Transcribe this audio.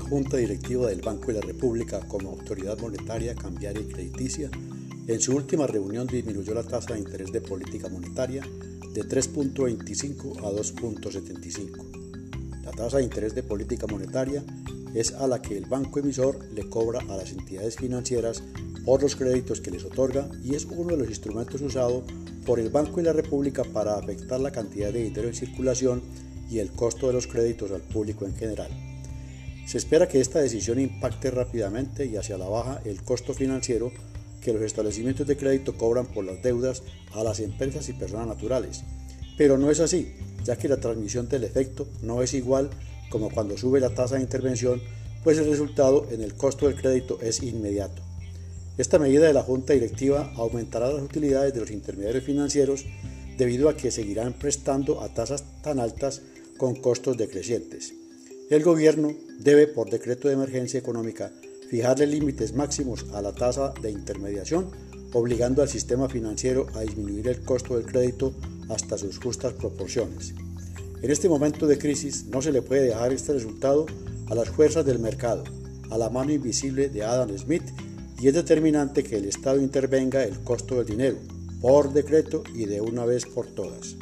Junta Directiva del Banco de la República como autoridad monetaria, cambiaria y crediticia, en su última reunión disminuyó la tasa de interés de política monetaria de 3.25 a 2.75. La tasa de interés de política monetaria es a la que el banco emisor le cobra a las entidades financieras por los créditos que les otorga y es uno de los instrumentos usados por el Banco de la República para afectar la cantidad de dinero en circulación y el costo de los créditos al público en general. Se espera que esta decisión impacte rápidamente y hacia la baja el costo financiero que los establecimientos de crédito cobran por las deudas a las empresas y personas naturales. Pero no es así, ya que la transmisión del efecto no es igual como cuando sube la tasa de intervención, pues el resultado en el costo del crédito es inmediato. Esta medida de la Junta Directiva aumentará las utilidades de los intermediarios financieros debido a que seguirán prestando a tasas tan altas con costos decrecientes. El gobierno debe, por decreto de emergencia económica, fijarle límites máximos a la tasa de intermediación, obligando al sistema financiero a disminuir el costo del crédito hasta sus justas proporciones. En este momento de crisis no se le puede dejar este resultado a las fuerzas del mercado, a la mano invisible de Adam Smith y es determinante que el Estado intervenga el costo del dinero, por decreto y de una vez por todas.